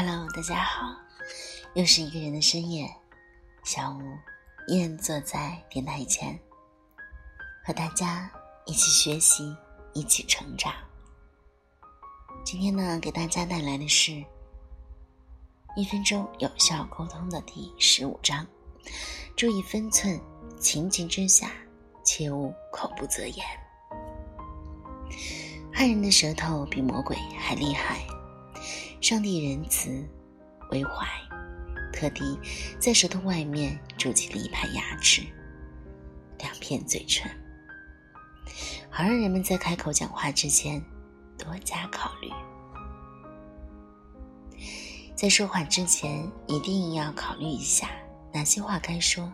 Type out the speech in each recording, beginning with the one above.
Hello，大家好，又是一个人的深夜，小吴依然坐在电台前，和大家一起学习，一起成长。今天呢，给大家带来的是一分钟有效沟通的第十五章，注意分寸，情急之下切勿口不择言。害人的舌头比魔鬼还厉害。上帝仁慈为怀，特地在舌头外面筑起了一排牙齿，两片嘴唇，好让人们在开口讲话之前多加考虑。在说话之前，一定要考虑一下哪些话该说，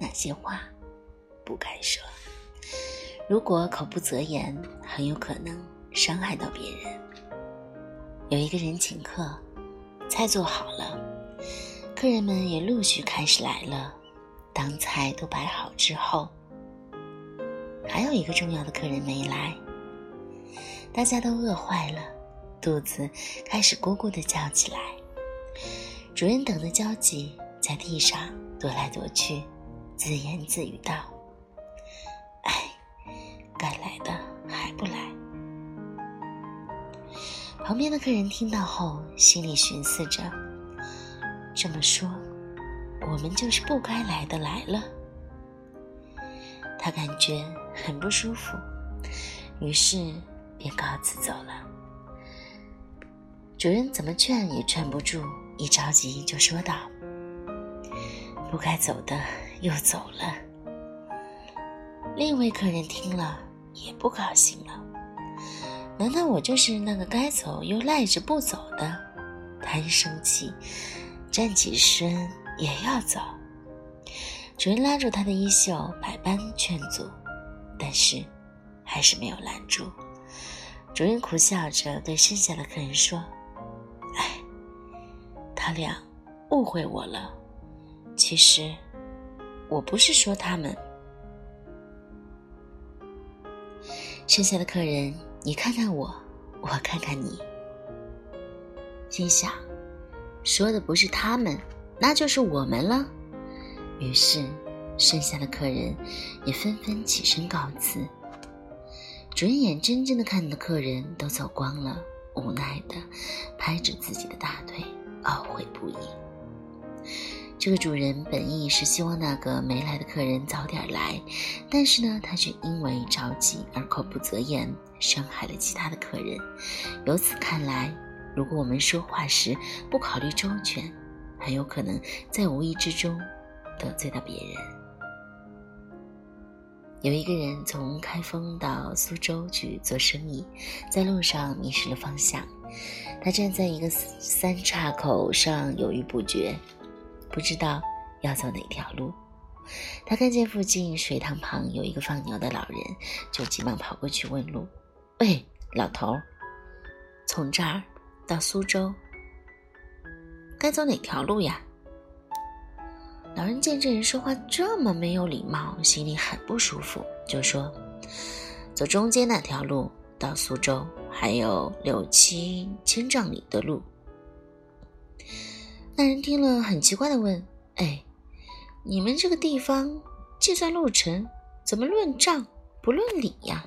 哪些话不该说。如果口不择言，很有可能伤害到别人。有一个人请客，菜做好了，客人们也陆续开始来了。当菜都摆好之后，还有一个重要的客人没来，大家都饿坏了，肚子开始咕咕的叫起来。主人等得焦急，在地上踱来踱去，自言自语道：“哎，旁边的客人听到后，心里寻思着：“这么说，我们就是不该来的来了。”他感觉很不舒服，于是便告辞走了。主人怎么劝也劝不住，一着急就说道：“不该走的又走了。”另一位客人听了也不高兴了。难道我就是那个该走又赖着不走的？他一生气，站起身也要走。主人拉住他的衣袖，百般劝阻，但是还是没有拦住。主人苦笑着对剩下的客人说：“哎，他俩误会我了。其实我不是说他们。”剩下的客人。你看看我，我看看你，心想，说的不是他们，那就是我们了。于是，剩下的客人也纷纷起身告辞。主人眼睁睁的看着客人都走光了，无奈的拍着自己的大腿，懊悔不已。这个主人本意是希望那个没来的客人早点来，但是呢，他却因为着急而口不择言，伤害了其他的客人。由此看来，如果我们说话时不考虑周全，很有可能在无意之中得罪到别人。有一个人从开封到苏州去做生意，在路上迷失了方向，他站在一个三岔口上犹豫不决。不知道要走哪条路，他看见附近水塘旁有一个放牛的老人，就急忙跑过去问路：“喂，老头，从这儿到苏州，该走哪条路呀？”老人见这人说话这么没有礼貌，心里很不舒服，就说：“走中间那条路到苏州，还有六七千丈里的路。”那人听了，很奇怪的问：“哎，你们这个地方计算路程，怎么论账不论理呀？”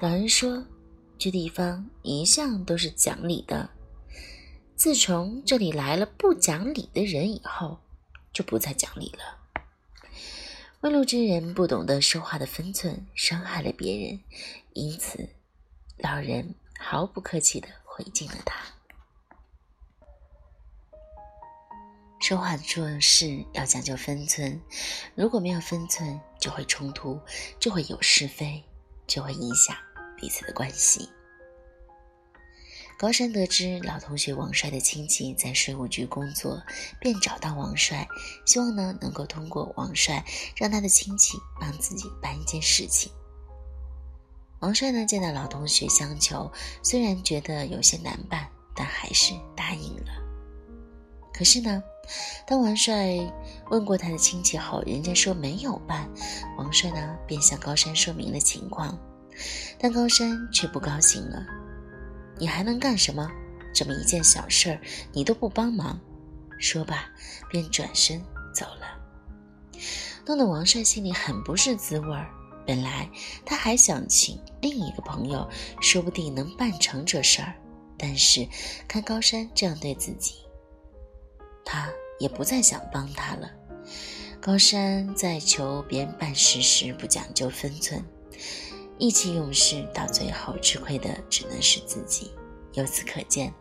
老人说：“这地方一向都是讲理的，自从这里来了不讲理的人以后，就不再讲理了。”问路之人不懂得说话的分寸，伤害了别人，因此老人毫不客气的回敬了他。说话做事要讲究分寸，如果没有分寸，就会冲突，就会有是非，就会影响彼此的关系。高山得知老同学王帅的亲戚在税务局工作，便找到王帅，希望呢能够通过王帅让他的亲戚帮自己办一件事情。王帅呢见到老同学相求，虽然觉得有些难办，但还是答应了。可是呢，当王帅问过他的亲戚后，人家说没有办。王帅呢，便向高山说明了情况，但高山却不高兴了。你还能干什么？这么一件小事儿你都不帮忙。说罢，便转身走了，弄得王帅心里很不是滋味儿。本来他还想请另一个朋友，说不定能办成这事儿。但是看高山这样对自己，他也不再想帮他了。高山在求别人办事时不讲究分寸，意气用事，到最后吃亏的只能是自己。由此可见，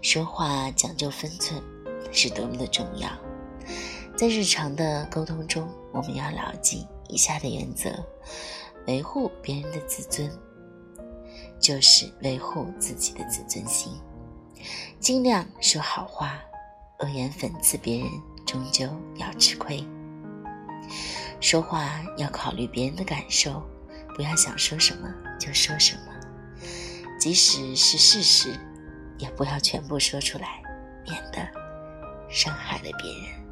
说话讲究分寸是多么的重要。在日常的沟通中，我们要牢记以下的原则：维护别人的自尊。就是维护自己的自尊心，尽量说好话，恶言讽刺别人，终究要吃亏。说话要考虑别人的感受，不要想说什么就说什么，即使是事实，也不要全部说出来，免得伤害了别人。